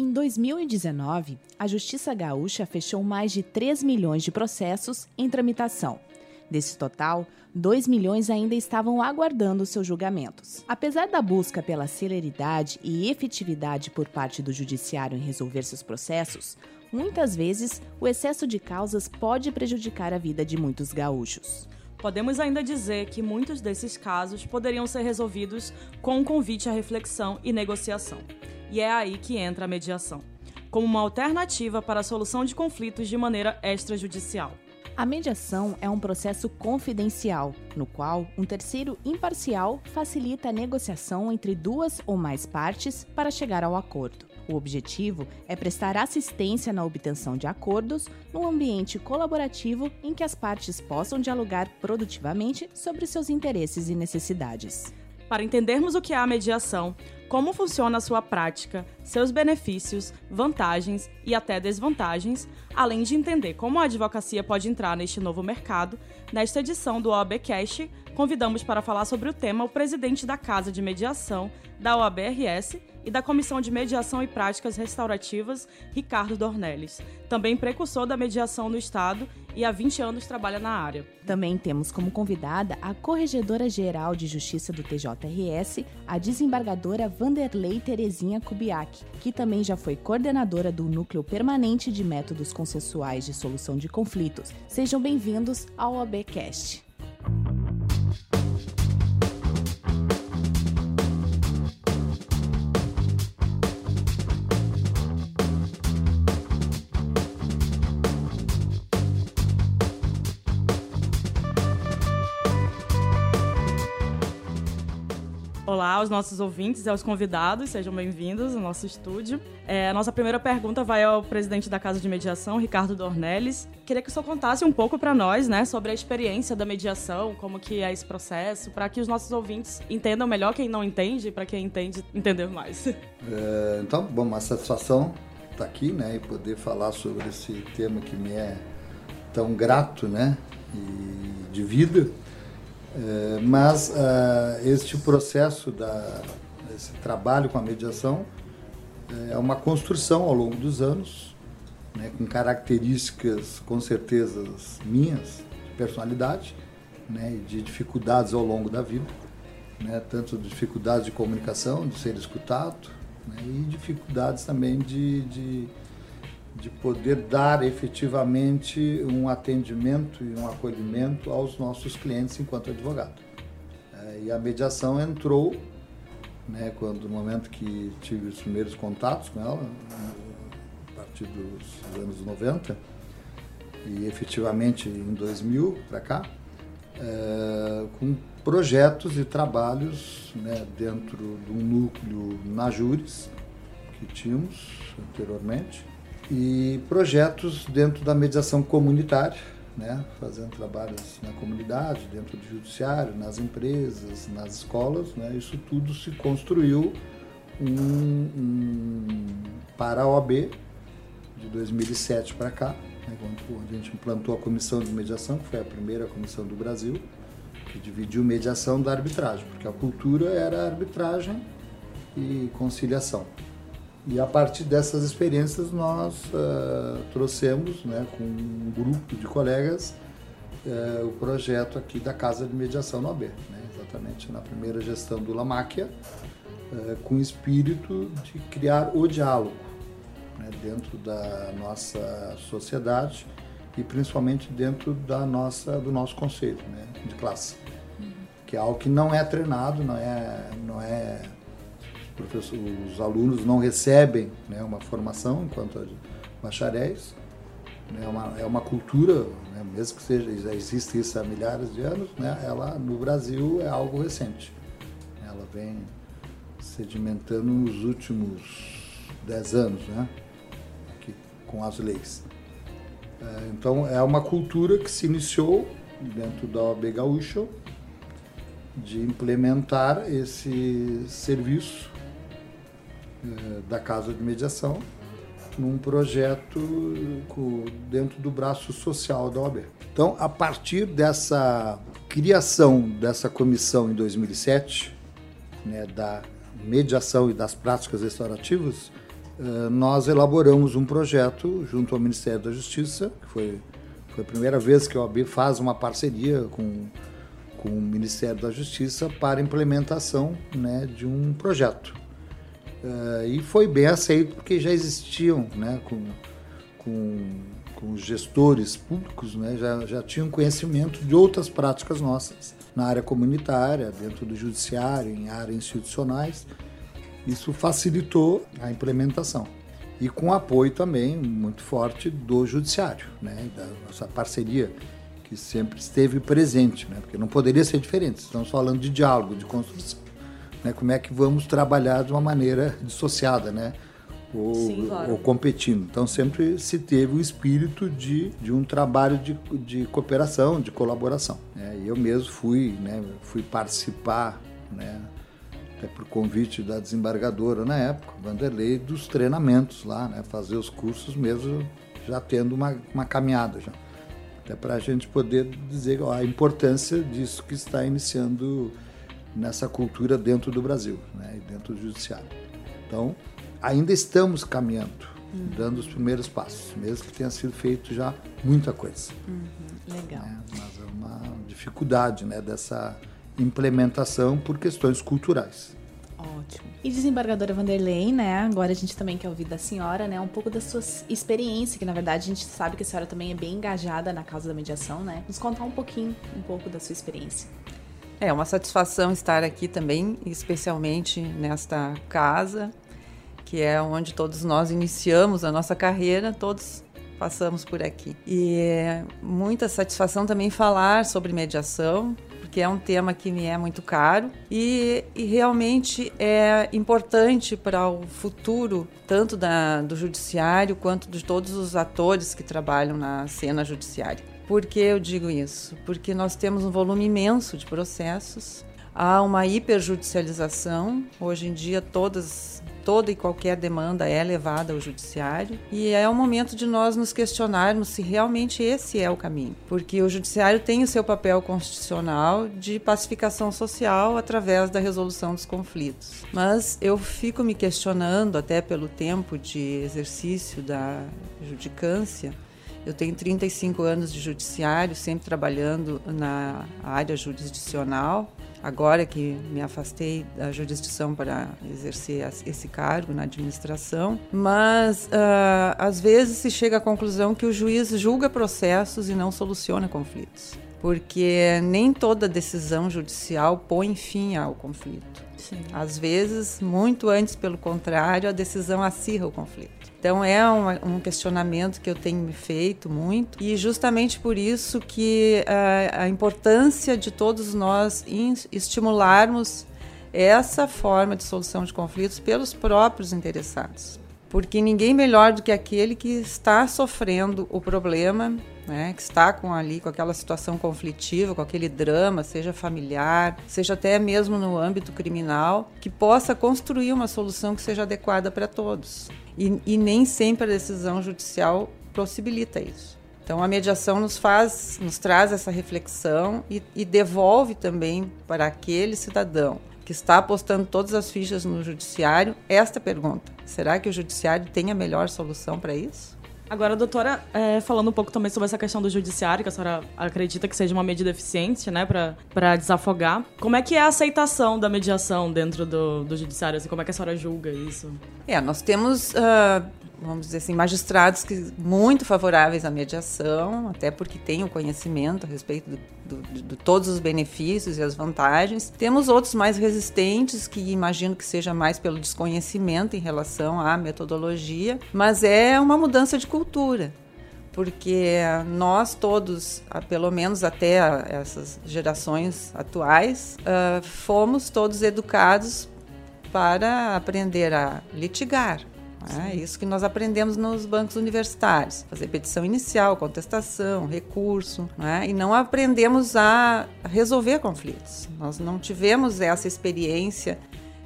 Em 2019, a Justiça Gaúcha fechou mais de 3 milhões de processos em tramitação. Desse total, 2 milhões ainda estavam aguardando seus julgamentos. Apesar da busca pela celeridade e efetividade por parte do Judiciário em resolver seus processos, muitas vezes o excesso de causas pode prejudicar a vida de muitos gaúchos. Podemos ainda dizer que muitos desses casos poderiam ser resolvidos com um convite à reflexão e negociação. E é aí que entra a mediação, como uma alternativa para a solução de conflitos de maneira extrajudicial. A mediação é um processo confidencial, no qual um terceiro imparcial facilita a negociação entre duas ou mais partes para chegar ao acordo. O objetivo é prestar assistência na obtenção de acordos num ambiente colaborativo em que as partes possam dialogar produtivamente sobre seus interesses e necessidades. Para entendermos o que é a mediação, como funciona a sua prática, seus benefícios, vantagens e até desvantagens, além de entender como a advocacia pode entrar neste novo mercado, nesta edição do OABcast, convidamos para falar sobre o tema o presidente da Casa de Mediação da OABRS e da Comissão de Mediação e Práticas Restaurativas, Ricardo Dornelles, também precursor da mediação no Estado e há 20 anos trabalha na área. Também temos como convidada a Corregedora-Geral de Justiça do TJRS, a desembargadora Vanderlei Terezinha Kubiak, que também já foi coordenadora do Núcleo Permanente de Métodos Consensuais de Solução de Conflitos. Sejam bem-vindos ao OBcast. Aos nossos ouvintes e aos convidados, sejam bem-vindos ao nosso estúdio. É, a nossa primeira pergunta vai ao presidente da Casa de Mediação, Ricardo Dornelles. Queria que o senhor contasse um pouco para nós, né, sobre a experiência da mediação, como que é esse processo, para que os nossos ouvintes entendam melhor quem não entende para quem entende entender mais. É, então, bom, uma satisfação estar aqui, né, e poder falar sobre esse tema que me é tão grato, né, e de vida. É, mas uh, este processo, da, esse trabalho com a mediação, é uma construção ao longo dos anos, né, com características, com certeza, minhas, de personalidade, né, de dificuldades ao longo da vida, né, tanto dificuldades de comunicação, de ser escutado, né, e dificuldades também de, de de poder dar efetivamente um atendimento e um acolhimento aos nossos clientes enquanto advogado. É, e a mediação entrou, né, quando no momento que tive os primeiros contatos com ela, a partir dos anos 90, e efetivamente em 2000 para cá, é, com projetos e trabalhos né, dentro de um núcleo na Júris que tínhamos anteriormente, e projetos dentro da mediação comunitária, né, fazendo trabalhos na comunidade, dentro do judiciário, nas empresas, nas escolas. Né, isso tudo se construiu um, um, para a OAB de 2007 para cá, né, quando a gente implantou a comissão de mediação, que foi a primeira comissão do Brasil, que dividiu mediação da arbitragem, porque a cultura era arbitragem e conciliação. E a partir dessas experiências nós uh, trouxemos, né, com um grupo de colegas, uh, o projeto aqui da Casa de Mediação no AB, né, exatamente na primeira gestão do Lamáquia, uh, com o espírito de criar o diálogo né, dentro da nossa sociedade e principalmente dentro da nossa, do nosso conselho né, de classe, uhum. que é algo que não é treinado, não é, não é os alunos não recebem né, uma formação enquanto bacharéis. É uma, é uma cultura, né, mesmo que seja, já existe isso há milhares de anos, né, ela no Brasil é algo recente. Ela vem sedimentando nos últimos dez anos, né, aqui, com as leis. É, então é uma cultura que se iniciou dentro da OAB Gaúcho de implementar esse serviço da Casa de Mediação num projeto dentro do braço social da OAB. Então, a partir dessa criação dessa comissão em 2007, né, da mediação e das práticas restaurativas, uh, nós elaboramos um projeto junto ao Ministério da Justiça, que foi, foi a primeira vez que a OAB faz uma parceria com, com o Ministério da Justiça para implementação né, de um projeto. Uh, e foi bem aceito porque já existiam né, com, com, com os gestores públicos, né, já, já tinham conhecimento de outras práticas nossas na área comunitária, dentro do judiciário, em áreas institucionais. Isso facilitou a implementação. E com apoio também muito forte do judiciário, né, da nossa parceria que sempre esteve presente, né, porque não poderia ser diferente. Estamos falando de diálogo, de construção. Né, como é que vamos trabalhar de uma maneira dissociada, né? ou, Sim, claro. ou competindo. Então sempre se teve o espírito de, de um trabalho de, de cooperação, de colaboração. É, eu mesmo fui, né, fui participar, né, até por convite da desembargadora na época, Vanderlei, dos treinamentos lá, né, fazer os cursos mesmo já tendo uma, uma caminhada já. Até para a gente poder dizer ó, a importância disso que está iniciando nessa cultura dentro do Brasil, né, e dentro do judiciário. Então, ainda estamos caminhando, uhum. dando os primeiros passos, mesmo que tenha sido feito já muita coisa. Uhum. Legal. É, mas é uma dificuldade né, dessa implementação por questões culturais. Ótimo. E desembargadora Vanderlei, né? Agora a gente também quer ouvir da senhora, né? Um pouco da sua experiência, que na verdade a gente sabe que a senhora também é bem engajada na causa da mediação, né? Nos contar um pouquinho, um pouco da sua experiência. É uma satisfação estar aqui também, especialmente nesta casa, que é onde todos nós iniciamos a nossa carreira, todos passamos por aqui. E é muita satisfação também falar sobre mediação, porque é um tema que me é muito caro e, e realmente é importante para o futuro, tanto da, do judiciário quanto de todos os atores que trabalham na cena judiciária. Por que eu digo isso? Porque nós temos um volume imenso de processos, há uma hiperjudicialização, hoje em dia todas toda e qualquer demanda é levada ao judiciário e é o momento de nós nos questionarmos se realmente esse é o caminho, porque o judiciário tem o seu papel constitucional de pacificação social através da resolução dos conflitos. Mas eu fico me questionando até pelo tempo de exercício da judicância eu tenho 35 anos de judiciário, sempre trabalhando na área jurisdicional agora que me afastei da jurisdição para exercer esse cargo na administração, mas uh, às vezes se chega à conclusão que o juiz julga processos e não soluciona conflitos, porque nem toda decisão judicial põe fim ao conflito. Sim. Às vezes, muito antes, pelo contrário, a decisão acirra o conflito. Então é um, um, questionamento que eu tenho me feito muito e justamente por isso que a, a importância de todos nós estimularmos essa forma de solução de conflitos pelos próprios interessados. Porque ninguém melhor do que aquele que está sofrendo o problema né, que está com ali com aquela situação conflitiva, com aquele drama, seja familiar, seja até mesmo no âmbito criminal, que possa construir uma solução que seja adequada para todos. E, e nem sempre a decisão judicial possibilita isso. Então a mediação nos faz, nos traz essa reflexão e, e devolve também para aquele cidadão que está apostando todas as fichas no judiciário esta pergunta: será que o judiciário tem a melhor solução para isso? Agora, doutora, é, falando um pouco também sobre essa questão do judiciário, que a senhora acredita que seja uma medida eficiente, né, para desafogar. Como é que é a aceitação da mediação dentro do, do judiciário? Assim, como é que a senhora julga isso? É, nós temos uh, vamos dizer assim, magistrados que muito favoráveis à mediação, até porque têm o conhecimento a respeito de todos os benefícios e as vantagens. Temos outros mais resistentes, que imagino que seja mais pelo desconhecimento em relação à metodologia, mas é uma mudança de cultura porque nós todos, pelo menos até essas gerações atuais, ah, fomos todos educados para aprender a litigar, é isso que nós aprendemos nos bancos universitários: fazer petição inicial, contestação, recurso, é? e não aprendemos a resolver conflitos. Nós não tivemos essa experiência,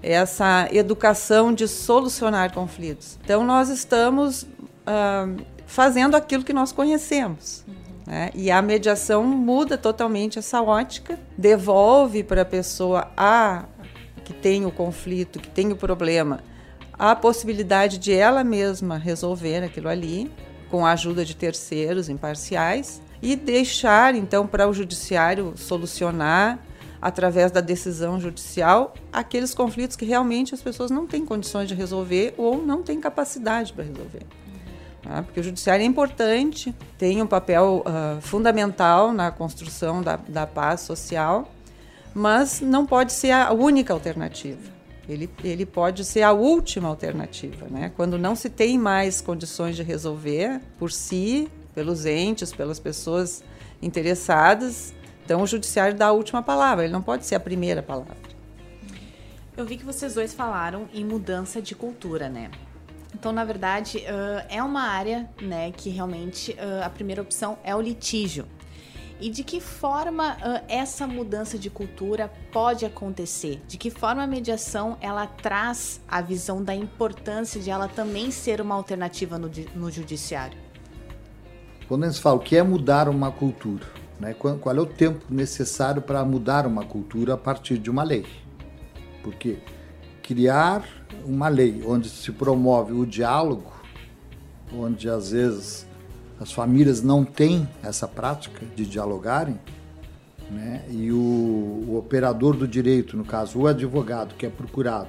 essa educação de solucionar conflitos. Então, nós estamos ah, fazendo aquilo que nós conhecemos. Né? E a mediação muda totalmente essa ótica, devolve para a pessoa a que tem o conflito, que tem o problema, a possibilidade de ela mesma resolver aquilo ali, com a ajuda de terceiros imparciais, e deixar então para o judiciário solucionar através da decisão judicial aqueles conflitos que realmente as pessoas não têm condições de resolver ou não têm capacidade para resolver. Tá? Porque o judiciário é importante, tem um papel uh, fundamental na construção da, da paz social, mas não pode ser a única alternativa. Ele, ele pode ser a última alternativa, né? Quando não se tem mais condições de resolver por si, pelos entes, pelas pessoas interessadas, então o judiciário dá a última palavra, ele não pode ser a primeira palavra. Eu vi que vocês dois falaram em mudança de cultura, né? Então, na verdade, é uma área né, que realmente a primeira opção é o litígio. E de que forma uh, essa mudança de cultura pode acontecer? De que forma a mediação ela traz a visão da importância de ela também ser uma alternativa no, no judiciário? Quando a gente fala o que é mudar uma cultura, né? qual, qual é o tempo necessário para mudar uma cultura a partir de uma lei? Porque criar uma lei onde se promove o diálogo, onde às vezes as famílias não têm essa prática de dialogarem, né? e o, o operador do direito, no caso o advogado, que é procurado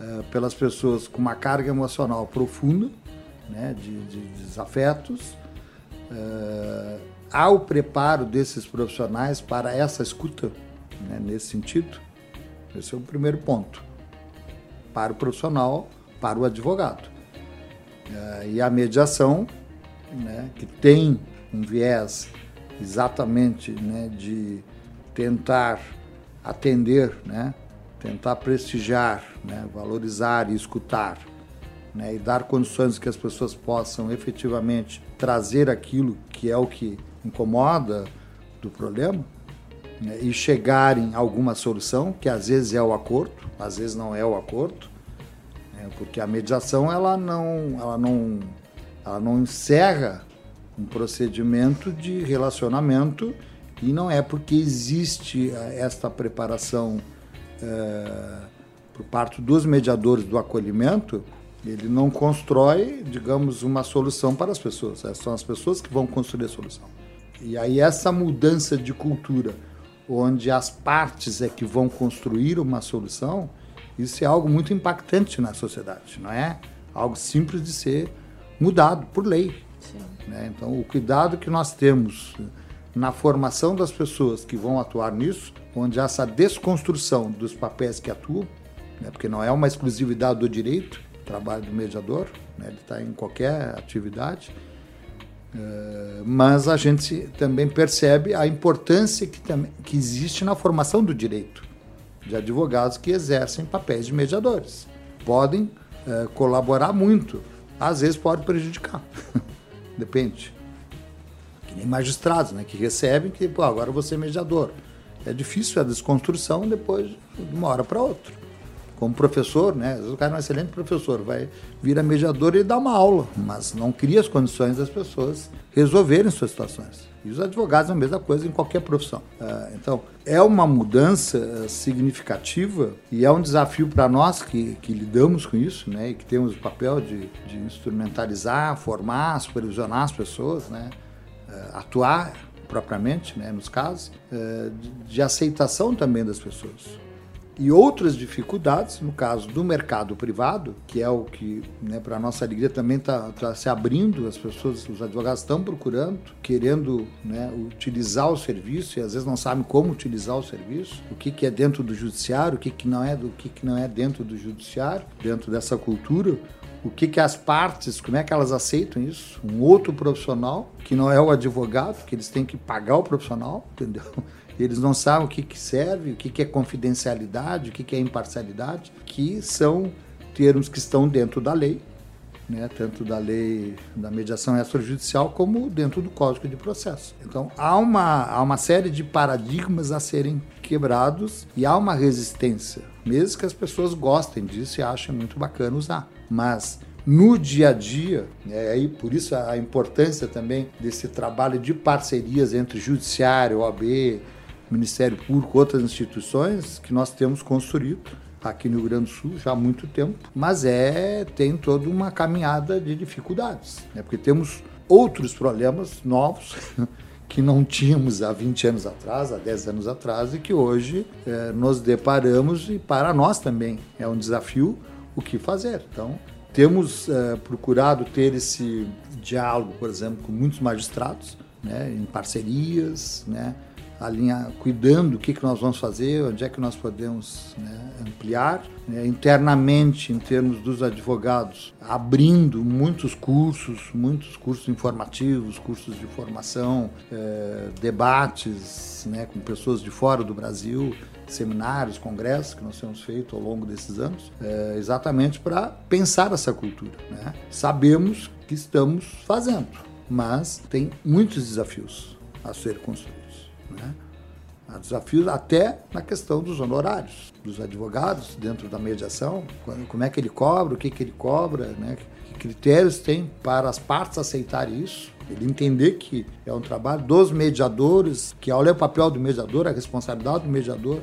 uh, pelas pessoas com uma carga emocional profunda, né? de, de, desafetos, uh, há o preparo desses profissionais para essa escuta, né? nesse sentido. Esse é o primeiro ponto para o profissional, para o advogado. Uh, e a mediação, né, que tem um viés exatamente né, de tentar atender, né, tentar prestigiar, né, valorizar e escutar, né, e dar condições que as pessoas possam efetivamente trazer aquilo que é o que incomoda do problema né, e chegarem a alguma solução, que às vezes é o acordo, às vezes não é o acordo, né, porque a mediação ela não, ela não, ela não encerra um procedimento de relacionamento e não é porque existe eh, esta preparação é, por parte dos mediadores do acolhimento, ele não constrói, digamos, uma solução para as pessoas. São as pessoas que vão construir a solução. E aí essa mudança de cultura onde as partes é que vão construir uma solução, isso é algo muito impactante na sociedade, não é algo simples de ser mudado por lei. Né? Então, o cuidado que nós temos na formação das pessoas que vão atuar nisso, onde essa desconstrução dos papéis que atuam, né? porque não é uma exclusividade do direito, trabalho do mediador, né? ele está em qualquer atividade, eh, mas a gente também percebe a importância que, que existe na formação do direito de advogados que exercem papéis de mediadores. Podem uh, colaborar muito, às vezes pode prejudicar, depende. Que nem magistrados, né, que recebem que, pô, agora você é mediador. É difícil a desconstrução depois de uma hora para outra como professor, né? O cara é um excelente professor, vai vir a mediador e dar uma aula, mas não cria as condições das pessoas resolverem suas situações. E os advogados a mesma coisa em qualquer profissão. Ah, então, é uma mudança ah, significativa e é um desafio para nós que, que, lidamos com isso, né? E que temos o papel de, de instrumentalizar, formar, supervisionar as pessoas, né? Ah, atuar propriamente, né? Nos casos, de, de aceitação também das pessoas e outras dificuldades, no caso do mercado privado, que é o que, né, para nossa alegria, também está tá se abrindo, as pessoas, os advogados estão procurando, querendo né, utilizar o serviço e às vezes não sabem como utilizar o serviço, o que, que é dentro do judiciário, o que, que não é do que, que não é dentro do judiciário, dentro dessa cultura, o que, que as partes, como é que elas aceitam isso? Um outro profissional, que não é o advogado, que eles têm que pagar o profissional, entendeu? Eles não sabem o que, que serve, o que, que é confidencialidade, o que, que é imparcialidade, que são termos que estão dentro da lei, né, tanto da lei da mediação extrajudicial como dentro do Código de Processo. Então, há uma, há uma série de paradigmas a serem quebrados e há uma resistência, mesmo que as pessoas gostem disso e achem muito bacana usar. Mas no dia a dia, é aí por isso a importância também desse trabalho de parcerias entre judiciário, OAB, Ministério Público, outras instituições que nós temos construído aqui no Rio Grande do Sul já há muito tempo, mas é tem toda uma caminhada de dificuldades, né? porque temos outros problemas novos que não tínhamos há 20 anos atrás, há 10 anos atrás, e que hoje é, nos deparamos e para nós também é um desafio o que fazer. Então, temos é, procurado ter esse diálogo, por exemplo, com muitos magistrados, né, em parcerias, né, cuidando o que, que nós vamos fazer, onde é que nós podemos né, ampliar. Né, internamente, em termos dos advogados, abrindo muitos cursos, muitos cursos informativos, cursos de formação, eh, debates né, com pessoas de fora do Brasil, seminários, congressos que nós temos feito ao longo desses anos, eh, exatamente para pensar essa cultura. Né? Sabemos que estamos fazendo, mas tem muitos desafios a ser construídos. Né? Há desafios até na questão dos honorários dos advogados dentro da mediação, como é que ele cobra, o que, que ele cobra, né? que critérios tem para as partes aceitarem isso, ele entender que é um trabalho dos mediadores, que ler o papel do mediador, a responsabilidade do mediador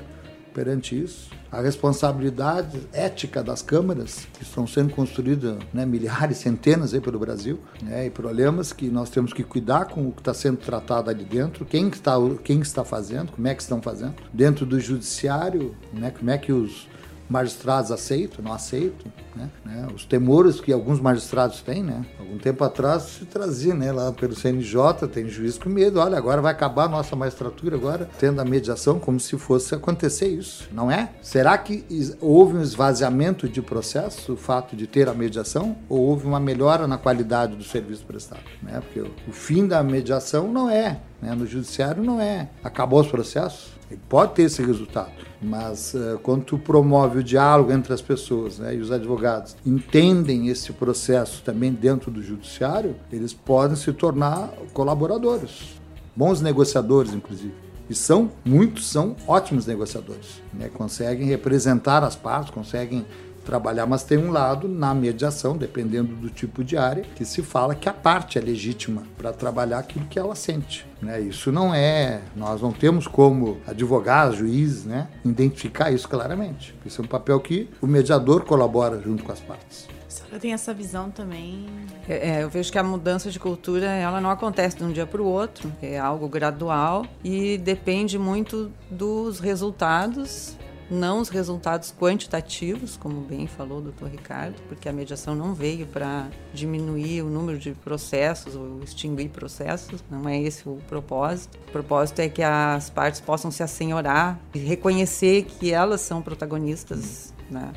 perante isso a responsabilidade ética das câmaras, que estão sendo construídas né, milhares, centenas aí pelo Brasil, né, e problemas que nós temos que cuidar com o que está sendo tratado ali dentro, quem está, quem está fazendo, como é que estão fazendo, dentro do judiciário, né, como é que os magistrados aceitam, não aceitam, né? né? Os temores que alguns magistrados têm, né? Algum tempo atrás se trazia, né? Lá pelo CNJ, tem juiz com medo, olha, agora vai acabar a nossa magistratura agora, tendo a mediação como se fosse acontecer isso, não é? Será que houve um esvaziamento de processo, o fato de ter a mediação, ou houve uma melhora na qualidade do serviço prestado, né? Porque o fim da mediação não é, né? No judiciário não é, acabou os processos, ele pode ter esse resultado, mas uh, quando tu promove o diálogo entre as pessoas né, e os advogados entendem esse processo também dentro do judiciário, eles podem se tornar colaboradores, bons negociadores, inclusive. E são, muitos são ótimos negociadores, né? conseguem representar as partes, conseguem trabalhar, mas tem um lado na mediação, dependendo do tipo de área, que se fala que a parte é legítima para trabalhar aquilo que ela sente. Né? Isso não é, nós não temos como advogados, juízes, né, identificar isso claramente. Isso é um papel que o mediador colabora junto com as partes. A senhora tem essa visão também? É, é, eu vejo que a mudança de cultura ela não acontece de um dia para o outro, é algo gradual e depende muito dos resultados não os resultados quantitativos, como bem falou o doutor Ricardo, porque a mediação não veio para diminuir o número de processos ou extinguir processos, não é esse o propósito. O propósito é que as partes possam se assenhorar e reconhecer que elas são protagonistas né,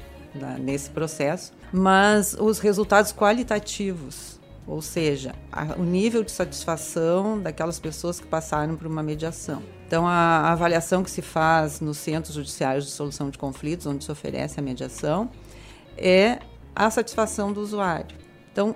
nesse processo, mas os resultados qualitativos ou seja, a, o nível de satisfação daquelas pessoas que passaram por uma mediação. Então, a, avaliação que se faz nos centros judiciários de solução de conflitos, onde se oferece a mediação, é a satisfação do usuário. Então,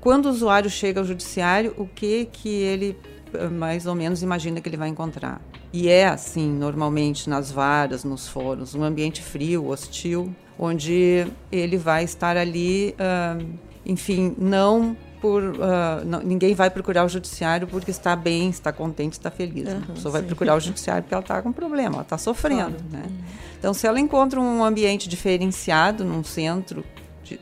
quando o usuário chega ao judiciário, o que que ele eh, mais ou menos imagina que ele vai encontrar? E é assim, normalmente nas varas, nos fóruns, um ambiente frio, hostil, onde ele vai estar ali, uh, enfim, não por uh, não, ninguém vai procurar o judiciário porque está bem, está contente, está feliz. Uhum, a pessoa sim. vai procurar o judiciário porque ela está com problema, ela está sofrendo. Claro. Né? Uhum. Então, se ela encontra um ambiente diferenciado num centro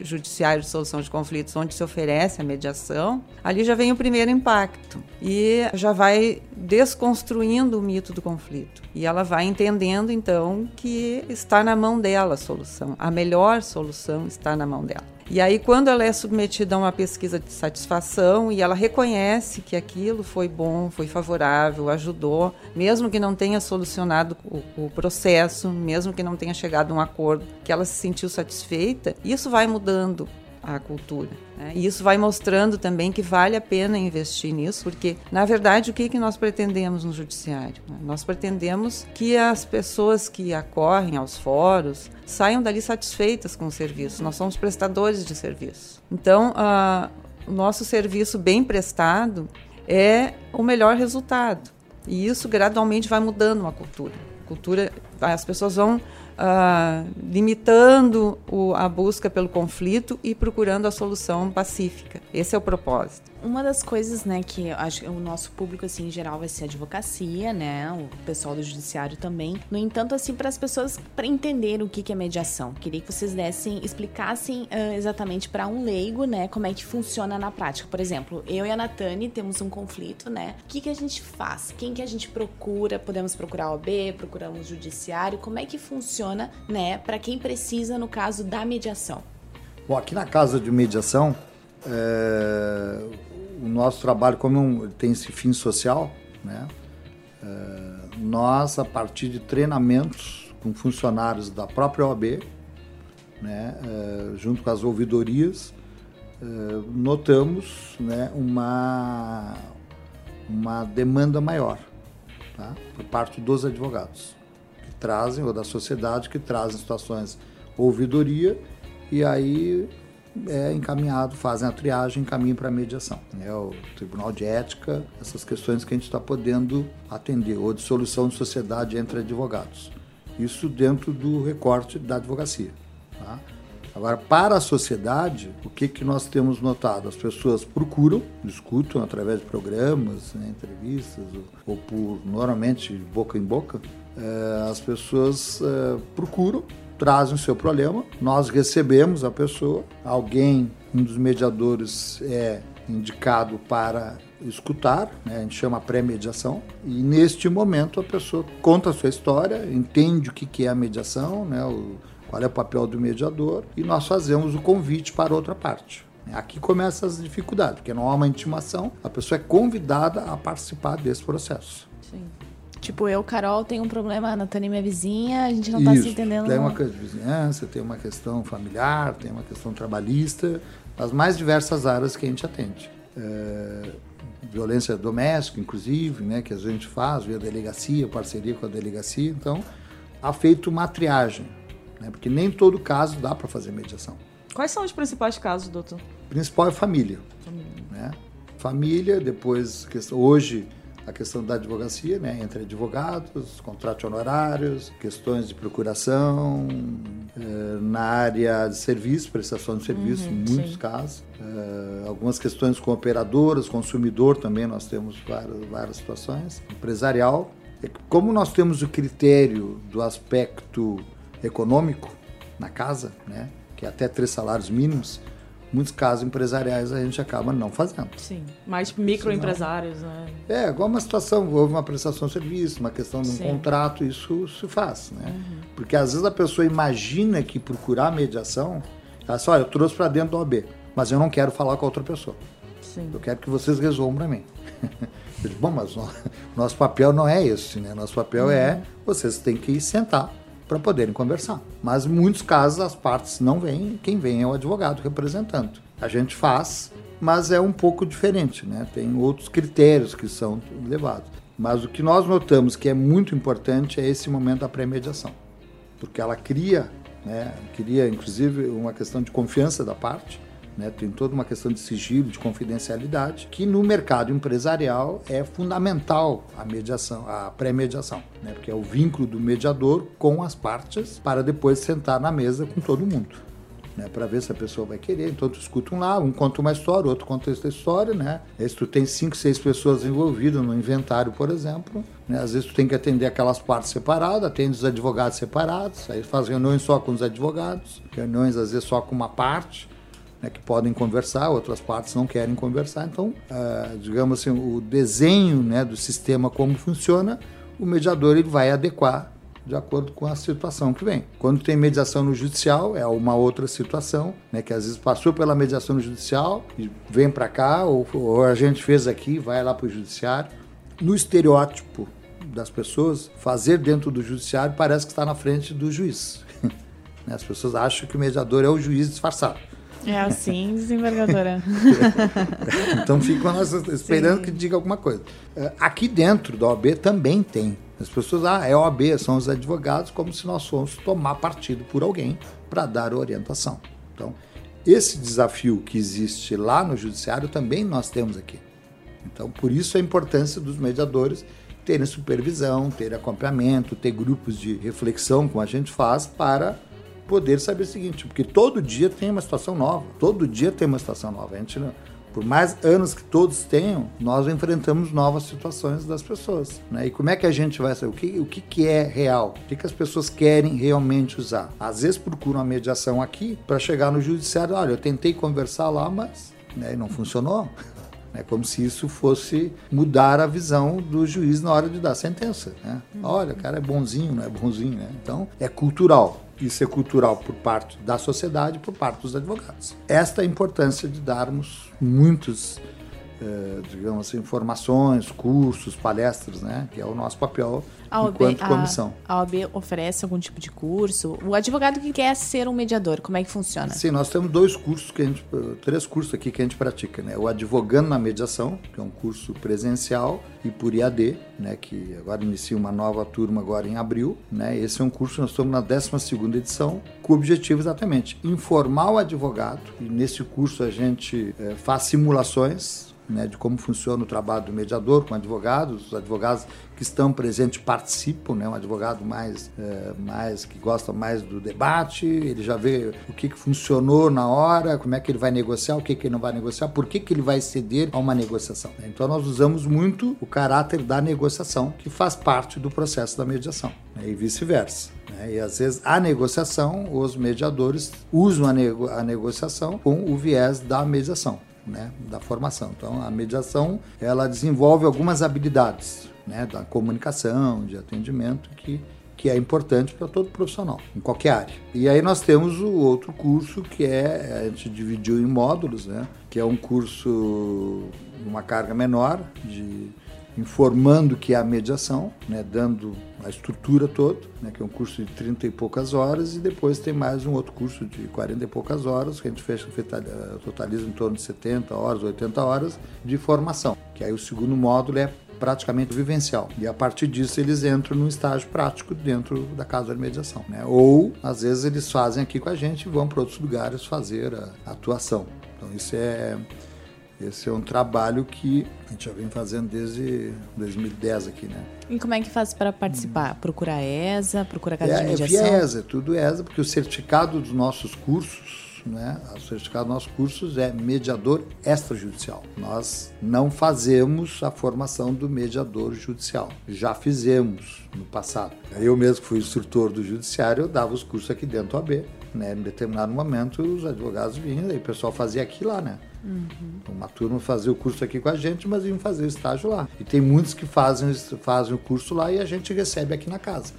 judiciário de solução de conflitos onde se oferece a mediação, ali já vem o primeiro impacto e já vai desconstruindo o mito do conflito. E ela vai entendendo então que está na mão dela a solução, a melhor solução está na mão dela. E aí, quando ela é submetida a uma pesquisa de satisfação e ela reconhece que aquilo foi bom, foi favorável, ajudou, mesmo que não tenha solucionado o, o processo, mesmo que não tenha chegado a um acordo, que ela se sentiu satisfeita, isso vai mudando a cultura. Né? E isso vai mostrando também que vale a pena investir nisso, porque, na verdade, o que, que nós pretendemos no judiciário? Nós pretendemos que as pessoas que acorrem aos fóruns saiam dali satisfeitas com o serviço. Nós somos prestadores de serviço. Então, uh, o nosso serviço bem prestado é o melhor resultado. E isso gradualmente vai mudando uma cultura. A cultura as pessoas vão uh, limitando o, a busca pelo conflito e procurando a solução pacífica. Esse é o propósito. Uma das coisas, né, que acho que o nosso público, assim, em geral, vai ser a advocacia, né, o pessoal do judiciário também. No entanto, assim, para as pessoas, para entender o que, que é mediação, queria que vocês dessem, explicassem uh, exatamente para um leigo, né, como é que funciona na prática. Por exemplo, eu e a Natane temos um conflito, né, o que, que a gente faz? Quem que a gente procura? Podemos procurar o OB, procuramos o judiciário? Como é que funciona, né, para quem precisa, no caso da mediação? Bom, aqui na casa de mediação, é, o nosso trabalho, como um, tem esse fim social, né? É, nós, a partir de treinamentos com funcionários da própria OAB, né, é, junto com as ouvidorias, é, notamos né, uma, uma demanda maior tá? por parte dos advogados trazem, ou da sociedade, que trazem situações ouvidoria e aí é encaminhado, fazem a triagem, encaminham para a mediação. É o Tribunal de Ética, essas questões que a gente está podendo atender, ou de solução de sociedade entre advogados. Isso dentro do recorte da advocacia. Tá? Agora, para a sociedade, o que, que nós temos notado? As pessoas procuram, discutam através de programas, né, entrevistas, ou, ou, por, normalmente, boca em boca, é, as pessoas é, procuram trazem o seu problema, nós recebemos a pessoa, alguém, um dos mediadores é indicado para escutar, né? a gente chama pré-mediação, e neste momento a pessoa conta a sua história, entende o que é a mediação, né? o, qual é o papel do mediador, e nós fazemos o convite para outra parte. Aqui começam as dificuldades, porque não há uma intimação, a pessoa é convidada a participar desse processo. Sim. Tipo, eu, Carol, tenho um problema, a Natânia minha vizinha, a gente não está se entendendo. Tem uma questão de vizinhança, tem uma questão familiar, tem uma questão trabalhista, as mais diversas áreas que a gente atende. É, violência doméstica, inclusive, né, que a gente faz via delegacia, parceria com a delegacia. Então, há feito uma triagem, né, porque nem todo caso dá para fazer mediação. Quais são os principais casos, doutor? O principal é família. Família. Né? Família, depois, hoje a questão da advocacia, né, entre advogados, contratos honorários, questões de procuração, eh, na área de serviço, prestação de serviço, uhum, muitos sim. casos, eh, algumas questões com operadoras, consumidor também, nós temos várias, várias situações, empresarial. Como nós temos o critério do aspecto econômico na casa, né, que é até três salários mínimos, muitos casos empresariais a gente acaba não fazendo. Sim, mais microempresários, né? É, igual uma situação, houve uma prestação de serviço, uma questão de um Sim. contrato, isso se faz, né? Uhum. Porque às vezes a pessoa imagina que procurar mediação, ela só, olha, eu trouxe para dentro do OAB, mas eu não quero falar com a outra pessoa. Sim. Eu quero que vocês resolvam para mim. Eu digo, bom, mas o nosso papel não é esse, né? Nosso papel uhum. é vocês têm que sentar para poderem conversar. Mas em muitos casos as partes não vêm, quem vem é o advogado representando. A gente faz, mas é um pouco diferente, né? Tem outros critérios que são levados. Mas o que nós notamos que é muito importante é esse momento da pré-mediação, porque ela cria, né, cria inclusive uma questão de confiança da parte, né? Tem toda uma questão de sigilo, de confidencialidade, que no mercado empresarial é fundamental a mediação, a pré-mediação, né? porque é o vínculo do mediador com as partes para depois sentar na mesa com todo mundo. Né, para ver se a pessoa vai querer. Então tu escuta um lá, um conta uma história, outro conta essa história, né? se tu tem cinco, seis pessoas envolvidas no inventário, por exemplo, né? Às vezes tu tem que atender aquelas partes separadas, atende os advogados separados, aí faz reuniões só com os advogados, reuniões às vezes só com uma parte né, que podem conversar, outras partes não querem conversar. Então, uh, digamos assim, o desenho né, do sistema, como funciona, o mediador ele vai adequar de acordo com a situação que vem. Quando tem mediação no judicial, é uma outra situação, né, que às vezes passou pela mediação no judicial e vem para cá, ou, ou, a gente fez aqui, vai lá para o judiciário. No estereótipo das pessoas, fazer dentro do judiciário parece que está na frente do juiz. As pessoas acham que o mediador é o juiz disfarçado. É assim, desembargadora. então ficam nós esperando Sim. que diga alguma coisa. É, aqui dentro da OAB também tem. As pessoas, ah, é OAB, são os advogados, como se nós fôssemos tomar partido por alguém para dar orientação. Então, esse desafio que existe lá no judiciário também nós temos aqui. Então, por isso a importância dos mediadores terem supervisão, ter acompanhamento, ter grupos de reflexão, como a gente faz, para poder saber o seguinte, porque todo dia tem uma situação nova, todo dia tem uma situação nova. A gente por mais anos que todos tenham, nós enfrentamos novas situações das pessoas. Né? E como é que a gente vai saber o que, o que, que é real? O que, que as pessoas querem realmente usar? Às vezes procuram a mediação aqui para chegar no judiciário. Olha, eu tentei conversar lá, mas né, não funcionou. É como se isso fosse mudar a visão do juiz na hora de dar sentença. Né? Olha, o cara é bonzinho, não é bonzinho. Né? Então, é cultural. Isso é cultural por parte da sociedade, por parte dos advogados. Esta é a importância de darmos muitos é, digamos assim, informações, cursos, palestras, né? Que é o nosso papel a OAB, enquanto comissão. A, a OAB oferece algum tipo de curso? O advogado que quer ser um mediador, como é que funciona? Sim, nós temos dois cursos, que a gente, três cursos aqui que a gente pratica, né? O Advogando na Mediação, que é um curso presencial, e por IAD, né? Que agora inicia uma nova turma agora em abril, né? Esse é um curso, nós estamos na 12ª edição, com o objetivo exatamente informar o advogado, e nesse curso a gente é, faz simulações né, de como funciona o trabalho do mediador com advogados, os advogados que estão presentes participam, né, um advogado mais, é, mais que gosta mais do debate, ele já vê o que, que funcionou na hora, como é que ele vai negociar, o que, que ele não vai negociar, por que, que ele vai ceder a uma negociação. Então nós usamos muito o caráter da negociação, que faz parte do processo da mediação, né, e vice-versa. Né? E às vezes a negociação, os mediadores usam a, nego a negociação com o viés da mediação né, da formação. Então, a mediação ela desenvolve algumas habilidades né, da comunicação, de atendimento que que é importante para todo profissional, em qualquer área. E aí nós temos o outro curso que é, a gente dividiu em módulos, né? Que é um curso, uma carga menor, de informando que é a mediação, né? Dando a estrutura toda, né, que é um curso de 30 e poucas horas, e depois tem mais um outro curso de 40 e poucas horas, que a gente fecha, totaliza em torno de 70 horas, 80 horas de formação, que aí o segundo módulo é praticamente vivencial. E a partir disso eles entram num estágio prático dentro da casa de mediação. Né? Ou, às vezes, eles fazem aqui com a gente e vão para outros lugares fazer a atuação. Então, isso é esse é um trabalho que a gente já vem fazendo desde 2010 aqui, né? E como é que faz para participar? Procura a ESA, procura a casa é, de mediação? É via ESA, tudo ESA, porque o certificado dos nossos cursos, né? O certificado dos nossos cursos é mediador extrajudicial. Nós não fazemos a formação do mediador judicial. Já fizemos no passado. Eu mesmo fui instrutor do judiciário, eu dava os cursos aqui dentro do AB. Né? Em determinado momento, os advogados vinham, e o pessoal fazia aqui lá, né? Uhum. Uma turma fazia o curso aqui com a gente, mas iam fazer o estágio lá. E tem muitos que fazem, fazem o curso lá e a gente recebe aqui na casa.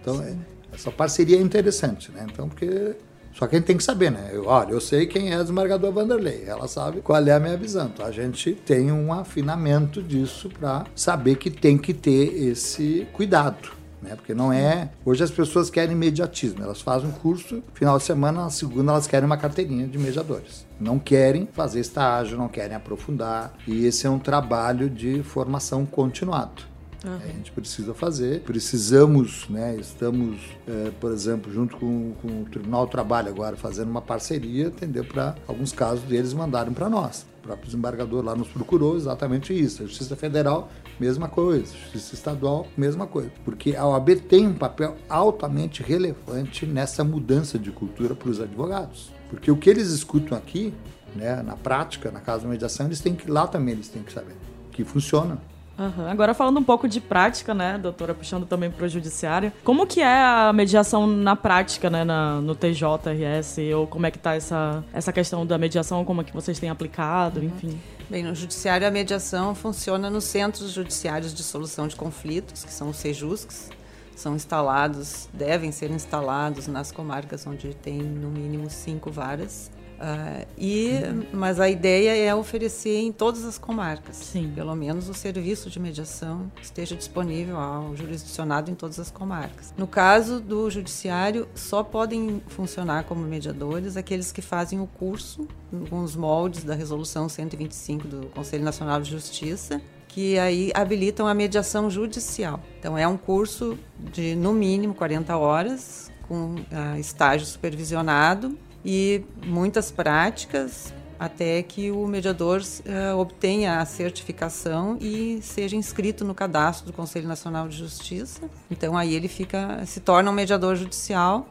Então, é, essa parceria é interessante, né? Então, porque só que a gente tem que saber, né? Eu, olha, eu sei quem é a desembargador Vanderlei, ela sabe qual é a minha visão. Então a gente tem um afinamento disso para saber que tem que ter esse cuidado né? Porque não é. Hoje as pessoas querem imediatismo. Elas fazem um curso, final de semana, na segunda elas querem uma carteirinha de mediadores. Não querem fazer estágio, não querem aprofundar. E esse é um trabalho de formação continuado. Uhum. A gente precisa fazer, precisamos, né? Estamos, é, por exemplo, junto com, com, o Tribunal do Trabalho agora fazendo uma parceria, entendeu? Para alguns casos deles mandarem para nós. O próprio desembargador lá nos procurou exatamente isso. A Justiça Federal mesma coisa. Justiça Estadual, mesma coisa. Porque a OAB tem um papel altamente relevante nessa mudança de cultura para os advogados. Porque o que eles escutam aqui, né, na prática, na casa de mediação, eles têm que lá também eles têm que saber que funciona. Uhum. Agora falando um pouco de prática, né, doutora, puxando também para o judiciário, como que é a mediação na prática, né, na, no TJRS, ou como é que está essa, essa questão da mediação, como é que vocês têm aplicado, uhum. enfim? Bem, no judiciário a mediação funciona nos centros judiciários de solução de conflitos, que são os CEJUSCs, são instalados, devem ser instalados nas comarcas onde tem no mínimo cinco varas Uh, e, mas a ideia é oferecer em todas as comarcas. Sim. Pelo menos o serviço de mediação esteja disponível ao jurisdicionado em todas as comarcas. No caso do judiciário, só podem funcionar como mediadores aqueles que fazem o curso com os moldes da Resolução 125 do Conselho Nacional de Justiça, que aí habilitam a mediação judicial. Então, é um curso de, no mínimo, 40 horas, com uh, estágio supervisionado e muitas práticas até que o mediador uh, obtenha a certificação e seja inscrito no cadastro do Conselho Nacional de Justiça. Então aí ele fica, se torna um mediador judicial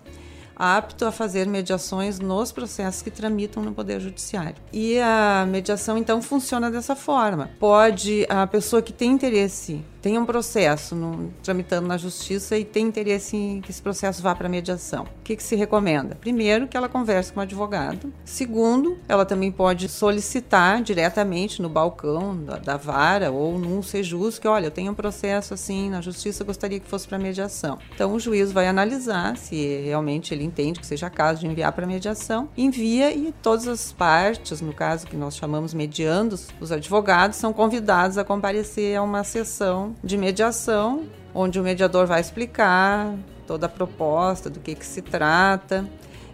apto a fazer mediações nos processos que tramitam no Poder Judiciário. E a mediação, então, funciona dessa forma. Pode, a pessoa que tem interesse tem um processo no, tramitando na justiça e tem interesse em que esse processo vá para mediação. O que, que, se recomenda? Primeiro, que ela converse com o advogado. Segundo, ela também pode solicitar diretamente no balcão da, da vara ou num sejus que, olha, eu tenho um processo assim na justiça, gostaria que fosse para mediação. Então, o juiz vai analisar se realmente ele entende que seja caso de enviar para mediação, envia e todas as partes, no caso que nós chamamos mediandos, os advogados são convidados a comparecer a uma sessão de mediação, onde o mediador vai explicar toda a proposta, do que, que se trata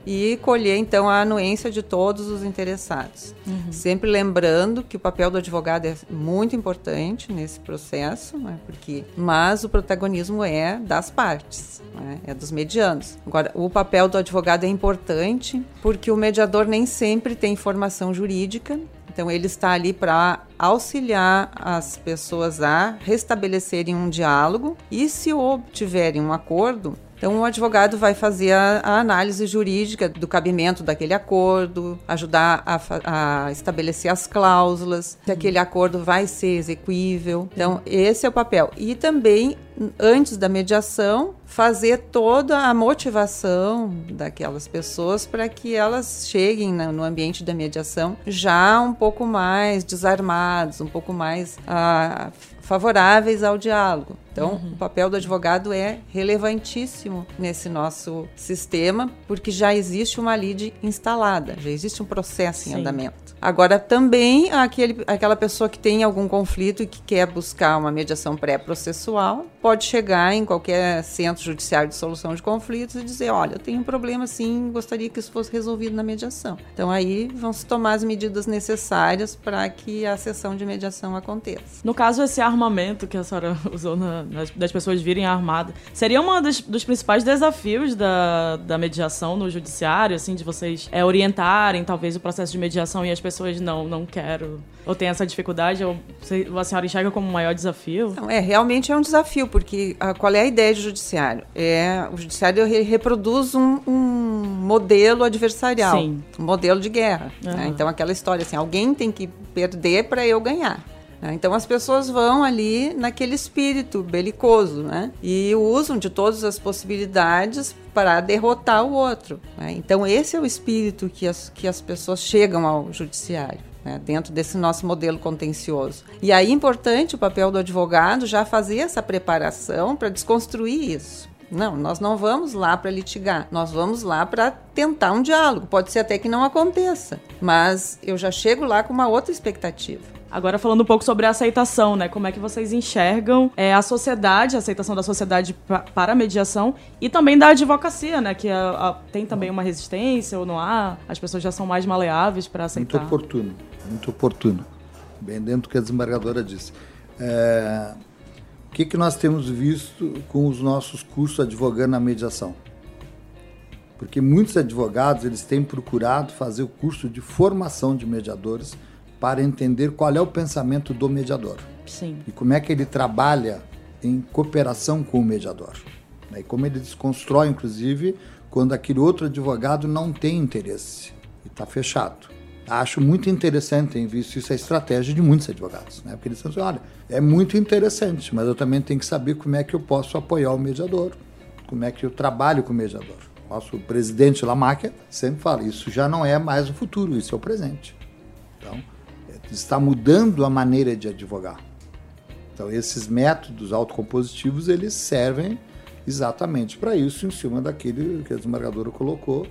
e colher então a anuência de todos os interessados. Uhum. Sempre lembrando que o papel do advogado é muito importante nesse processo, né, porque mas o protagonismo é das partes, né, é dos medianos. Agora, o papel do advogado é importante porque o mediador nem sempre tem formação jurídica então, ele está ali para auxiliar as pessoas a restabelecerem um diálogo. E, se obtiverem um acordo, então, o advogado vai fazer a, a, análise jurídica do cabimento daquele acordo, ajudar a, a, estabelecer as cláusulas, se aquele acordo vai ser execuível. Então, esse é o papel. E também, antes da mediação, fazer toda a motivação daquelas pessoas para que elas cheguem no ambiente da mediação já um pouco mais desarmados, um pouco mais ah, favoráveis ao diálogo. Então, uhum. o papel do advogado é relevantíssimo nesse nosso sistema, porque já existe uma lide instalada, já existe um processo em Sim. andamento. Agora, também aquele, aquela pessoa que tem algum conflito e que quer buscar uma mediação pré-processual pode chegar em qualquer centro judiciário de solução de conflitos e dizer: olha, eu tenho um problema assim, gostaria que isso fosse resolvido na mediação. Então, aí vão se tomar as medidas necessárias para que a sessão de mediação aconteça. No caso, esse armamento que a senhora usou na das pessoas virem armadas. Seria um dos, dos, principais desafios da, da mediação no judiciário, assim, de vocês é, orientarem talvez o processo de mediação e as pessoas não, não quero ou tem essa dificuldade, ou a senhora enxerga como um maior desafio? Não, é, realmente é um desafio, porque a, qual é a ideia do judiciário? É, o judiciário reproduz um, um modelo adversarial, Sim. um modelo de guerra. Uhum. Né? Então, aquela história assim, alguém tem que perder para eu ganhar. Né? Então as pessoas vão ali naquele espírito belicoso, né? E usam de todas as possibilidades para derrotar o outro. Né? Então esse é o espírito que as, que as pessoas chegam ao judiciário. Né, dentro desse nosso modelo contencioso. E aí é importante o papel do advogado já fazer essa preparação para desconstruir isso. Não, nós não vamos lá para litigar, nós vamos lá para tentar um diálogo. Pode ser até que não aconteça, mas eu já chego lá com uma outra expectativa. Agora falando um pouco sobre a aceitação, né? Como é que vocês enxergam é, a sociedade, a aceitação da sociedade para a mediação e também da advocacia, né? Que a, a, tem também uma resistência ou não há, as pessoas já são mais maleáveis para aceitar. Muito oportuno, muito oportuno. Bem dentro do que a desembargadora disse. É, o que, que nós temos visto com os nossos cursos advogando a mediação? Porque muitos advogados eles têm procurado fazer o curso de formação de mediadores para entender qual é o pensamento do mediador. Sim. E como é que ele trabalha em cooperação com o mediador. Né? E como ele desconstrói, inclusive, quando aquele outro advogado não tem interesse e está fechado. Acho muito interessante, tenho visto isso, a estratégia de muitos advogados. Né? Porque eles dizem assim, olha, é muito interessante, mas eu também tenho que saber como é que eu posso apoiar o mediador, como é que eu trabalho com o mediador. Nosso presidente Lamáquia sempre fala, isso já não é mais o futuro, isso é o presente. Então, está mudando a maneira de advogar. Então, esses métodos autocompositivos, eles servem exatamente para isso, em cima daquele que a desembargadora colocou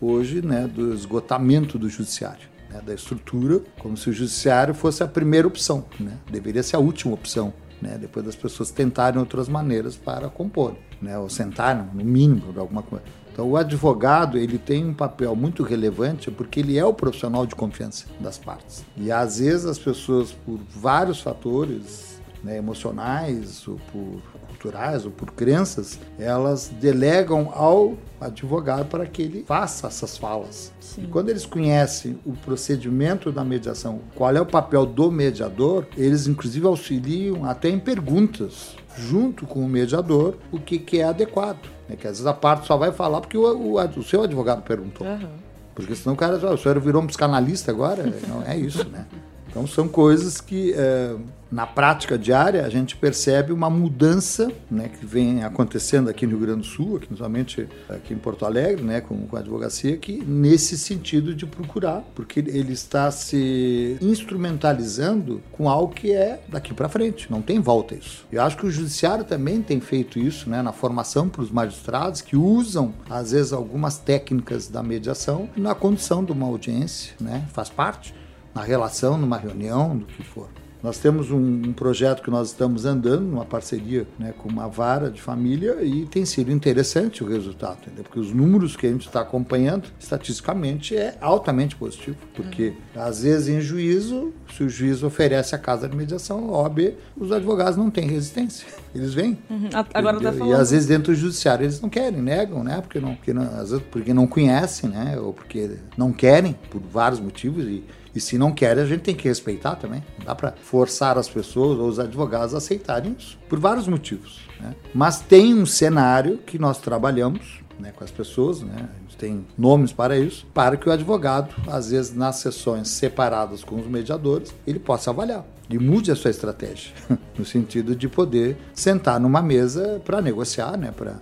hoje, né, do esgotamento do judiciário, né, da estrutura, como se o judiciário fosse a primeira opção, né, deveria ser a última opção, né, depois das pessoas tentarem outras maneiras para compor, né, ou sentar, no mínimo, de alguma coisa. Então, o advogado ele tem um papel muito relevante porque ele é o profissional de confiança das partes. E às vezes as pessoas, por vários fatores, né, emocionais ou por culturais ou por crenças, elas delegam ao advogado para que ele faça essas falas. Sim. E quando eles conhecem o procedimento da mediação, qual é o papel do mediador, eles inclusive auxiliam até em perguntas junto com o mediador o que, que é adequado. Né? Que às vezes a parte só vai falar porque o, o, o seu advogado perguntou. Uhum. Porque senão o cara, o senhor virou um psicanalista agora? Não é isso, né? Então são coisas que é, na prática diária a gente percebe uma mudança né, que vem acontecendo aqui no Rio Grande do Sul, aqui, principalmente aqui em Porto Alegre, né, com, com a advocacia, que nesse sentido de procurar, porque ele está se instrumentalizando com algo que é daqui para frente, não tem volta isso. Eu acho que o judiciário também tem feito isso né, na formação para os magistrados que usam às vezes algumas técnicas da mediação na condição de uma audiência, né, faz parte na relação, numa reunião, do que for. Nós temos um, um, projeto que nós estamos andando, uma parceria né, com uma vara de família, e tem sido interessante o resultado, entendeu? porque os números que a gente está acompanhando, estatisticamente, é altamente positivo. Porque, uhum. às vezes, em juízo, se o juiz oferece a casa de mediação, OB, os advogados não têm resistência. Eles vêm. Uhum. Agora tá falando... E às vezes dentro do judiciário eles não querem, negam, né? Porque não, porque não, às vezes porque não conhecem, né? Ou porque não querem, por vários motivos. E, e se não querem, a gente tem que respeitar também. Não dá para forçar as pessoas ou os advogados a aceitarem isso, por vários motivos. Né? Mas tem um cenário que nós trabalhamos né, com as pessoas, né? a gente tem nomes para isso, para que o advogado, às vezes nas sessões separadas com os mediadores, ele possa avaliar e mude a sua estratégia, no sentido de poder sentar numa mesa para negociar, né, para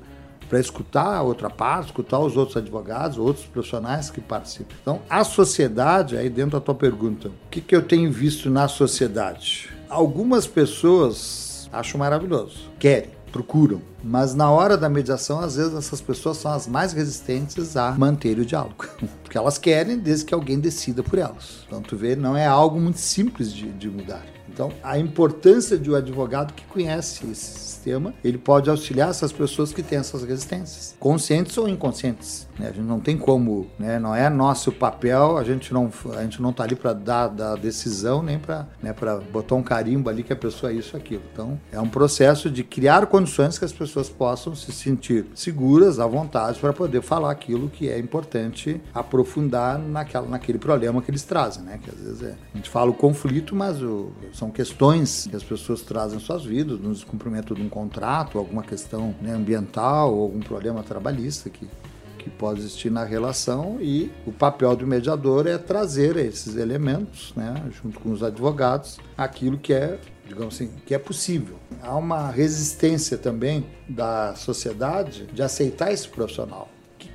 para escutar a outra parte, escutar os outros advogados, outros profissionais que participam. Então, a sociedade, aí dentro da tua pergunta, o que, que eu tenho visto na sociedade? Algumas pessoas acham maravilhoso, querem, procuram, mas na hora da mediação, às vezes essas pessoas são as mais resistentes a manter o diálogo, porque elas querem desde que alguém decida por elas. Então, tu vê, não é algo muito simples de, de mudar. Então, a importância de um advogado que conhece esse sistema, ele pode auxiliar essas pessoas que têm essas resistências, conscientes ou inconscientes. Né? A gente não tem como, né? não é nosso papel, a gente não a gente não está ali para dar, dar decisão nem para né, botar um carimbo ali que a pessoa é isso aquilo. Então é um processo de criar condições que as pessoas possam se sentir seguras, à vontade para poder falar aquilo que é importante aprofundar naquela, naquele problema que eles trazem, né? Que às vezes é, a gente fala o conflito, mas o, são questões que as pessoas trazem em suas vidas, no descumprimento de um contrato, alguma questão né, ambiental algum problema trabalhista que que pode existir na relação e o papel do mediador é trazer esses elementos, né, junto com os advogados, aquilo que é, digamos assim, que é possível. Há uma resistência também da sociedade de aceitar esse profissional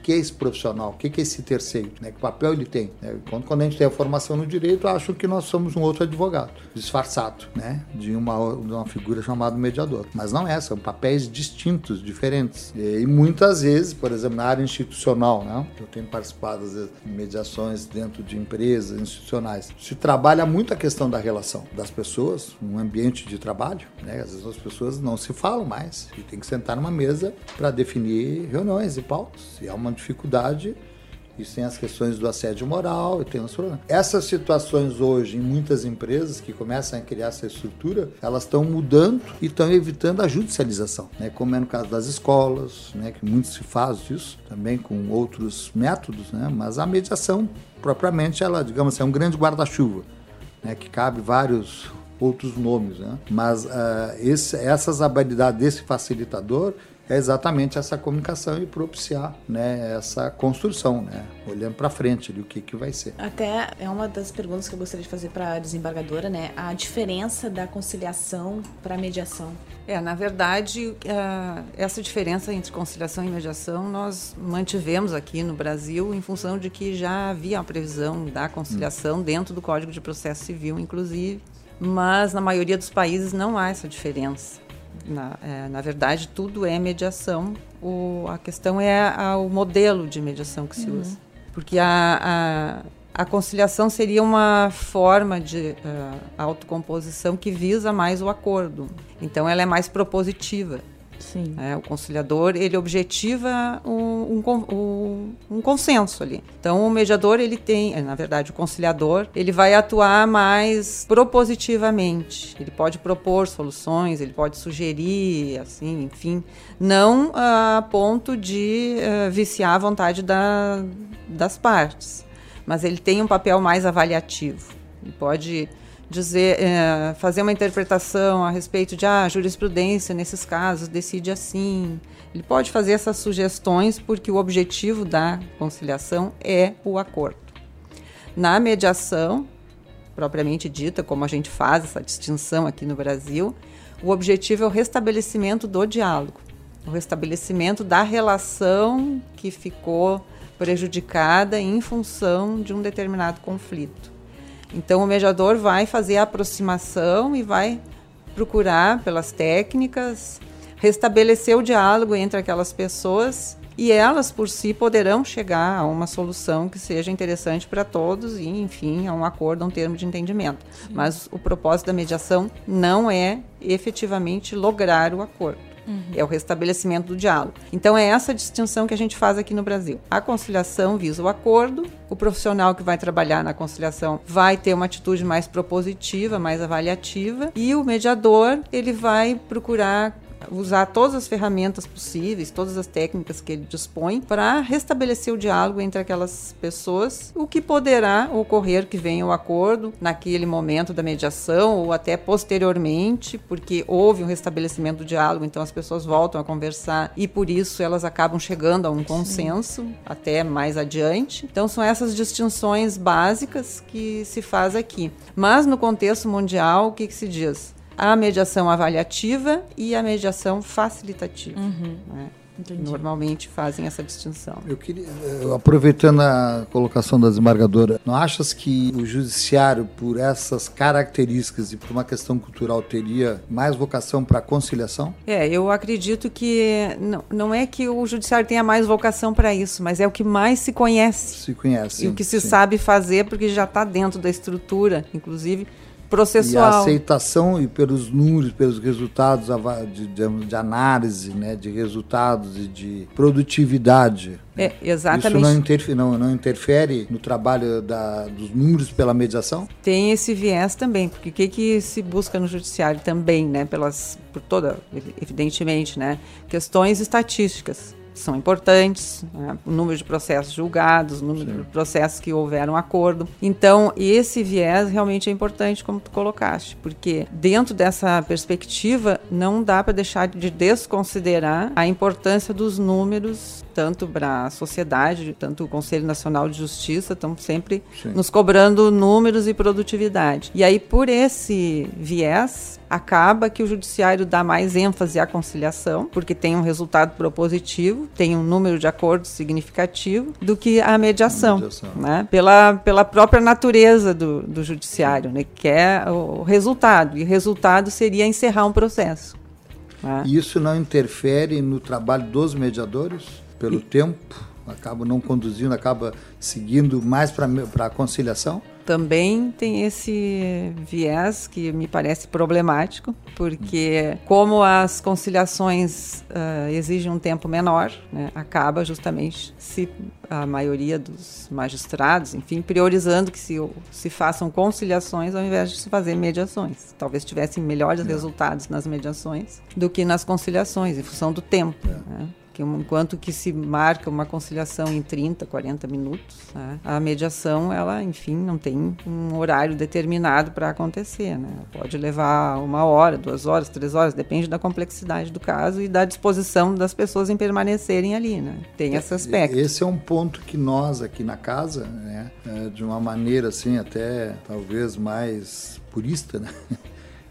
que é esse profissional, o que é esse terceiro, né? que papel ele tem. Né? Quando, quando a gente tem a formação no direito, acham que nós somos um outro advogado, disfarçado, né? de, uma, de uma figura chamada mediador. Mas não é, são papéis distintos, diferentes. E, e muitas vezes, por exemplo, na área institucional, né? eu tenho participado às vezes, em mediações dentro de empresas institucionais, se trabalha muito a questão da relação das pessoas, um ambiente de trabalho. Né? Às vezes as pessoas não se falam mais e tem que sentar numa mesa para definir reuniões e pautas. E há uma dificuldade. Isso tem as questões do assédio moral e tem os problemas. Essas situações hoje, em muitas empresas que começam a criar essa estrutura, elas estão mudando e estão evitando a judicialização, né? como é no caso das escolas, né? que muito se faz disso, também com outros métodos, né? mas a mediação, propriamente, ela, digamos assim, é um grande guarda-chuva, né? que cabe vários outros nomes, né? mas uh, esse, essas habilidades desse facilitador é exatamente essa comunicação e propiciar né, essa construção, né, olhando para frente ali, o que, que vai ser. Até é uma das perguntas que eu gostaria de fazer para a desembargadora, né, a diferença da conciliação para a mediação. É, na verdade, essa diferença entre conciliação e mediação nós mantivemos aqui no Brasil em função de que já havia a previsão da conciliação hum. dentro do Código de Processo Civil, inclusive, mas na maioria dos países não há essa diferença. Na, é, na verdade, tudo é mediação. O, a questão é a, o modelo de mediação que se uhum. usa. Porque a, a, a, conciliação seria uma forma de uh, autocomposição que visa mais o acordo. Então, ela é mais propositiva. Sim. É, o conciliador ele objetiva um, um, um, consenso ali. Então o mediador ele tem, na verdade o conciliador ele vai atuar mais propositivamente. Ele pode propor soluções, ele pode sugerir, assim, enfim, não a ponto de uh, viciar a vontade da, das partes, mas ele tem um papel mais avaliativo. Ele pode dizer, é, fazer uma interpretação a respeito de ah, a jurisprudência nesses casos decide assim. Ele pode fazer essas sugestões porque o objetivo da conciliação é o acordo. Na mediação, propriamente dita, como a gente faz essa distinção aqui no Brasil, o objetivo é o restabelecimento do diálogo, o restabelecimento da relação que ficou prejudicada em função de um determinado conflito. Então, o mediador vai fazer a aproximação e vai procurar, pelas técnicas, restabelecer o diálogo entre aquelas pessoas e elas, por si, poderão chegar a uma solução que seja interessante para todos e, enfim, a um acordo, a um termo de entendimento. Mas o propósito da mediação não é efetivamente lograr o acordo. Uhum. É o restabelecimento do diálogo. Então é essa distinção que a gente faz aqui no Brasil. A conciliação visa o acordo, o profissional que vai trabalhar na conciliação vai ter uma atitude mais propositiva, mais avaliativa, e o mediador, ele vai procurar usar todas as ferramentas possíveis, todas as técnicas que ele dispõe para restabelecer o diálogo entre aquelas pessoas, o que poderá ocorrer que venha o acordo naquele momento da mediação ou até posteriormente, porque houve um restabelecimento do diálogo, então as pessoas voltam a conversar e por isso elas acabam chegando a um consenso Sim. até mais adiante. Então são essas distinções básicas que se faz aqui. Mas no contexto mundial, o que, que se diz? A mediação avaliativa e a mediação facilitativa. Uhum. Né? Normalmente fazem essa distinção. Eu queria, aproveitando a colocação da desembargadora, não achas que o judiciário, por essas características e por uma questão cultural, teria mais vocação para a conciliação? É, eu acredito que não, não é que o judiciário tenha mais vocação para isso, mas é o que mais se conhece. Se conhece. E o que se sim. sabe fazer, porque já está dentro da estrutura, inclusive processual. E a aceitação e pelos números, pelos resultados de, de, de análise, né, de resultados e de produtividade. É, exatamente. Isso não interfere, não, não interfere no trabalho da, dos números pela mediação? Tem esse viés também, porque o que, que se busca no judiciário também, né, pelas, por toda, evidentemente, né, questões estatísticas são importantes, né? o número de processos julgados, o número Sim. de processos que houveram acordo. Então, esse viés realmente é importante, como tu colocaste, porque dentro dessa perspectiva não dá para deixar de desconsiderar a importância dos números tanto para a sociedade, tanto o Conselho Nacional de Justiça, estão sempre Sim. nos cobrando números e produtividade. E aí, por esse viés, acaba que o judiciário dá mais ênfase à conciliação, porque tem um resultado propositivo, tem um número de acordos significativo, do que a mediação, a mediação. Né? Pela, pela própria natureza do, do judiciário, né? que é o resultado. E o resultado seria encerrar um processo. Né? Isso não interfere no trabalho dos mediadores? pelo e... tempo, acaba não conduzindo, acaba seguindo mais para a conciliação? Também tem esse viés que me parece problemático, porque como as conciliações uh, exigem um tempo menor, né, acaba justamente se a maioria dos magistrados, enfim, priorizando que se, se façam conciliações ao invés de se fazer mediações. Talvez tivessem melhores é. resultados nas mediações do que nas conciliações, em função do tempo. É. Né? Que enquanto que se marca uma conciliação em 30, 40 minutos, né, a mediação, ela, enfim, não tem um horário determinado para acontecer, né? Pode levar uma hora, duas horas, três horas, depende da complexidade do caso e da disposição das pessoas em permanecerem ali, né? Tem esse aspecto. Esse é um ponto que nós aqui na casa, né, é, de uma maneira assim até talvez mais purista, né?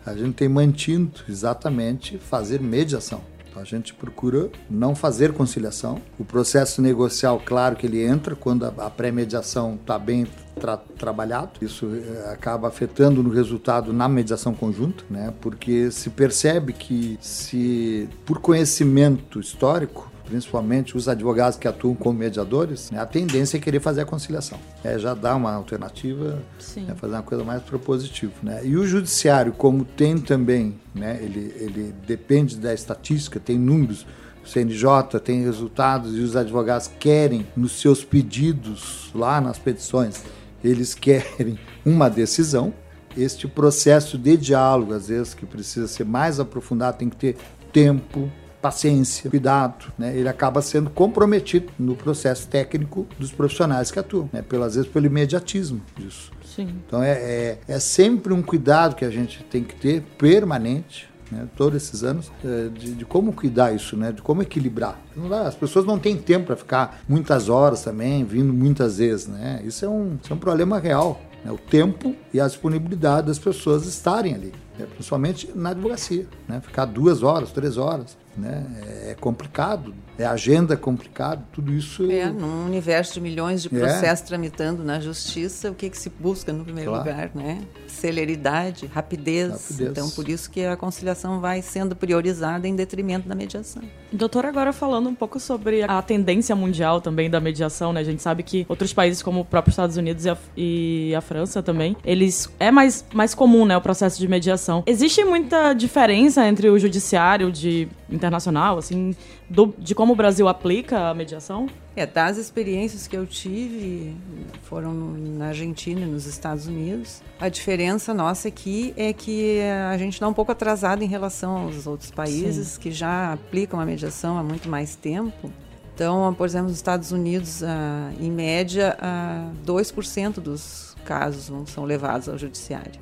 A gente tem mantido exatamente fazer mediação. A gente procura não fazer conciliação. O processo negocial, claro que ele entra quando a, pré-mediação está bem tra trabalhado. Isso eh, acaba afetando no resultado na mediação conjunta, né? Porque se percebe que se por conhecimento histórico principalmente os advogados que atuam como mediadores, né, a tendência é querer fazer a conciliação. É, já dá uma alternativa, né, fazer uma coisa mais propositiva. Né? E o judiciário, como tem também, né, ele, ele depende da estatística, tem números, o CNJ tem resultados e os advogados querem, nos seus pedidos, lá nas petições, eles querem uma decisão. Este processo de diálogo, às vezes, que precisa ser mais aprofundado, tem que ter tempo, paciência, cuidado, né? ele acaba sendo comprometido no processo técnico dos profissionais que atuam, né? Pelas vezes pelo imediatismo disso. Sim. Então é, é, é sempre um cuidado que a gente tem que ter permanente, né, todos esses anos, é, de, de, como cuidar isso, né, de como equilibrar. As pessoas não têm tempo para ficar muitas horas também, vindo muitas vezes. Né? Isso, é um, isso é um problema real. Né? O tempo e a disponibilidade das pessoas estarem ali, né? principalmente na advocacia. Né? Ficar duas horas, três horas né? É complicado, é agenda complicada, tudo isso. É, num universo de milhões de processos é. tramitando na justiça, o que, que se busca no primeiro claro. lugar, né? Celeridade, rapidez. rapidez. Então, por isso que a conciliação vai sendo priorizada em detrimento da mediação. Doutor, agora falando um pouco sobre a tendência mundial também da mediação, né? A gente sabe que outros países, como o próprio Estados Unidos e a, e a França também, eles é mais, mais comum, né, o processo de mediação. Existe muita diferença entre o judiciário de internacional, assim, do, de como o Brasil aplica a mediação? É, das experiências que eu tive, foram na Argentina e nos Estados Unidos. A diferença nossa aqui é que a gente está um pouco atrasado em relação aos outros países Sim. que já aplicam a mediação há muito mais tempo. Então, por exemplo, nos Estados Unidos, ah, em média, ah, 2% dos casos são levados ao judiciário.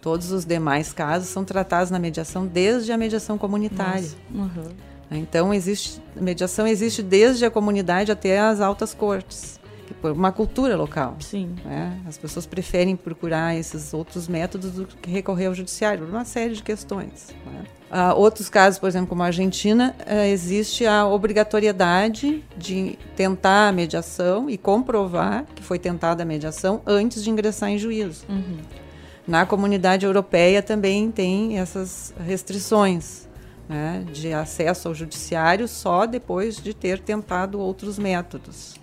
Todos os demais casos são tratados na mediação desde a mediação comunitária. Uhum. Então existe mediação existe desde a comunidade até as altas cortes, por uma cultura local. Sim. Né? As pessoas preferem procurar esses outros métodos do que recorrer ao judiciário, por uma série de questões. Né? Uh, outros casos, por exemplo, como a Argentina, uh, existe a obrigatoriedade de tentar a mediação e comprovar que foi tentada a mediação antes de ingressar em juízo. Uhum. Na comunidade europeia também tem essas restrições né, de acesso ao judiciário só depois de ter tentado outros métodos.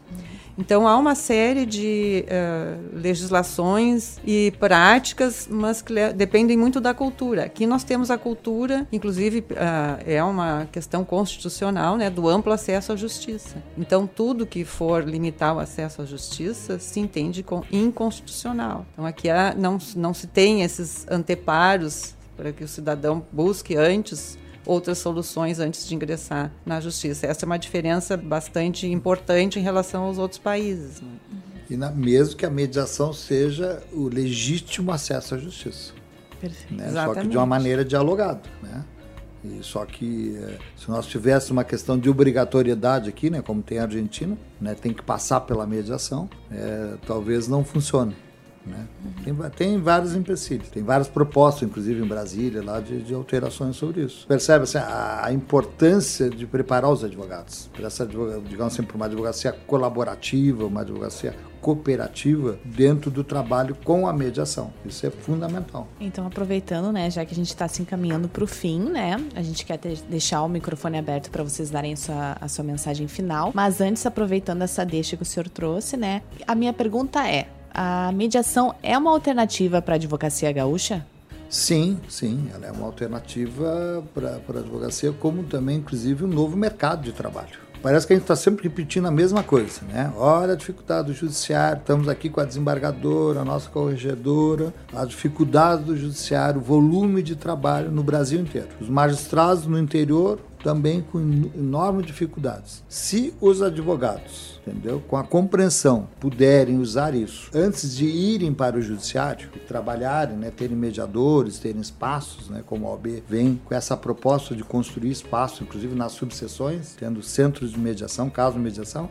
Então há uma série de uh, legislações e práticas, mas que dependem muito da cultura. Aqui nós temos a cultura, inclusive uh, é uma questão constitucional, né, do amplo acesso à justiça. Então tudo que for limitar o acesso à justiça se entende com inconstitucional. Então aqui há, não, não se tem esses anteparos para que o cidadão busque antes outras soluções antes de ingressar na justiça. Essa é uma diferença bastante importante em relação aos outros países. Né? E na, mesmo que a mediação seja o legítimo acesso à justiça. Perfeito. Né? Só que de uma maneira dialogada. Né? E só que eh, se nós tivéssemos uma questão de obrigatoriedade aqui, né, como tem a Argentina, né, tem que passar pela mediação, é, talvez não funcione. Né? Tem, tem vários empecilhos, tem várias propostas, inclusive em Brasília, lá de, de alterações sobre isso. Percebe assim, a, a, importância de preparar os advogados para essa, digamos assim, uma advocacia colaborativa, uma advocacia cooperativa dentro do trabalho com a mediação. Isso é fundamental. Então, aproveitando, né, já que a gente está se encaminhando para o fim, né, a gente quer ter, deixar o microfone aberto para vocês darem a sua, a sua mensagem final. Mas antes, aproveitando essa deixa que o senhor trouxe, né, a minha pergunta é: a mediação é uma alternativa para a advocacia gaúcha? Sim, sim, ela é uma alternativa para a advocacia, como também, inclusive, um novo mercado de trabalho. Parece que a gente está sempre repetindo a mesma coisa, né? Olha a dificuldade do judiciário, estamos aqui com a desembargadora, a nossa corregedora, a dificuldade do judiciário, o volume de trabalho no Brasil inteiro. Os magistrados no interior também com enormes dificuldades. Se os advogados, entendeu, com a compreensão, puderem usar isso antes de irem para o judiciário e trabalharem, né, terem mediadores, terem espaços, né, como a OAB vem com essa proposta de construir espaço, inclusive nas subseções, tendo centros de mediação, casos de mediação,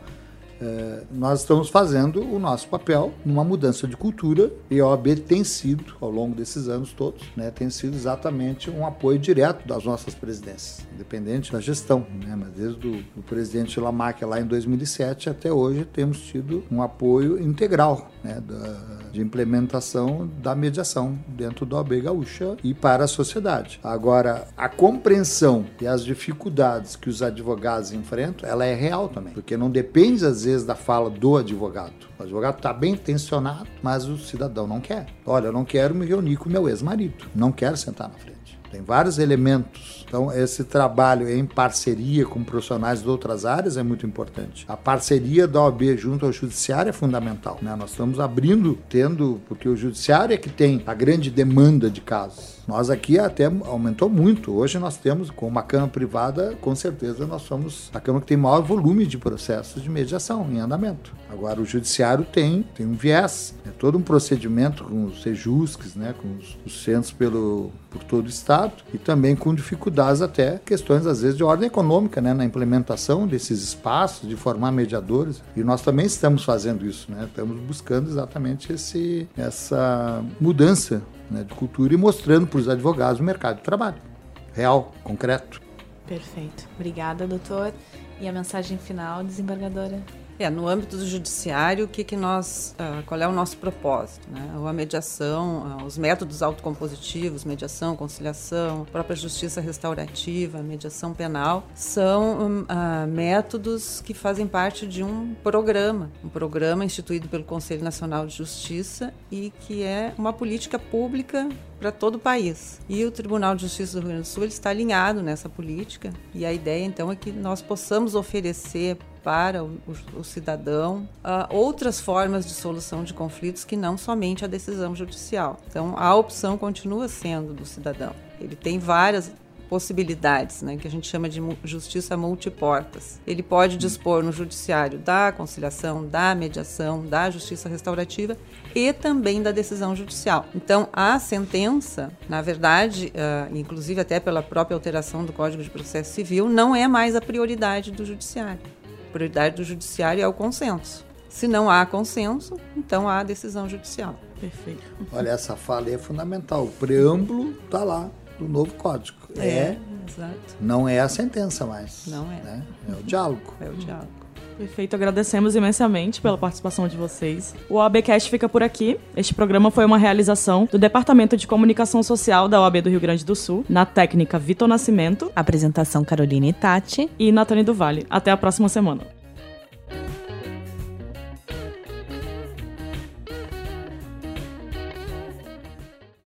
é, nós estamos fazendo o nosso papel numa mudança de cultura e a OAB tem sido, ao longo desses anos todos, né, tem sido exatamente um apoio direto das nossas presidências, independente da gestão. Né, mas desde o, presidente Lamarck lá em 2007 até hoje temos tido um apoio integral né, da, de implementação da mediação dentro da OAB Gaúcha e para a sociedade. Agora, a compreensão e as dificuldades que os advogados enfrentam, ela é real também, porque não depende às vezes da fala do advogado. O advogado está bem intencionado, mas o cidadão não quer. Olha, eu não quero me reunir com meu ex-marido, não quero sentar na frente. Tem vários elementos. Então, esse trabalho em parceria com profissionais de outras áreas é muito importante. A parceria da OAB junto ao Judiciário é fundamental. Né? Nós estamos abrindo, tendo, porque o Judiciário é que tem a grande demanda de casos. Nós aqui até aumentou muito. Hoje nós temos, com uma Câmara privada, com certeza nós somos a Câmara que tem maior volume de processos de mediação em andamento. Agora, o Judiciário tem, tem um viés, é todo um procedimento com os sejusques, né, com os, os centros pelo, por todo o Estado e também com dificuldades até, questões às vezes de ordem econômica, né, na implementação desses espaços, de formar mediadores. E nós também estamos fazendo isso, né, estamos buscando exatamente esse, essa mudança né, de cultura e mostrando para os advogados o mercado de trabalho real, concreto. Perfeito. Obrigada, doutor. E a mensagem final, desembargadora? É, no âmbito do judiciário, o que, que nós, uh, qual é o nosso propósito? Né? A mediação, uh, os métodos autocompositivos, mediação, conciliação, própria justiça restaurativa, mediação penal, são uh, métodos que fazem parte de um programa, um programa instituído pelo Conselho Nacional de Justiça e que é uma política pública para todo o país. E o Tribunal de Justiça do Rio Grande do Sul está alinhado nessa política e a ideia então é que nós possamos oferecer para o, o, o cidadão uh, outras formas de solução de conflitos que não somente a decisão judicial. Então, a opção continua sendo do cidadão. Ele tem várias possibilidades, né, que a gente chama de justiça multiportas. Ele pode dispor no judiciário da conciliação, da mediação, da justiça restaurativa e também da decisão judicial. Então, a sentença, na verdade, uh, inclusive até pela própria alteração do Código de Processo Civil, não é mais a prioridade do judiciário prioridade do judiciário é o consenso. Se não há consenso, então há decisão judicial. Perfeito. Olha, essa fala é fundamental. O preâmbulo está lá do novo código. É, é, exato. Não é a sentença mais. Não é. Né? É o diálogo. É o diálogo. Perfeito, agradecemos imensamente pela participação de vocês. O OABcast fica por aqui. Este programa foi uma realização do Departamento de Comunicação Social da OAB do Rio Grande do Sul, na técnica Vitor Nascimento, apresentação Carolina Itati e Natane do Vale. Até a próxima semana.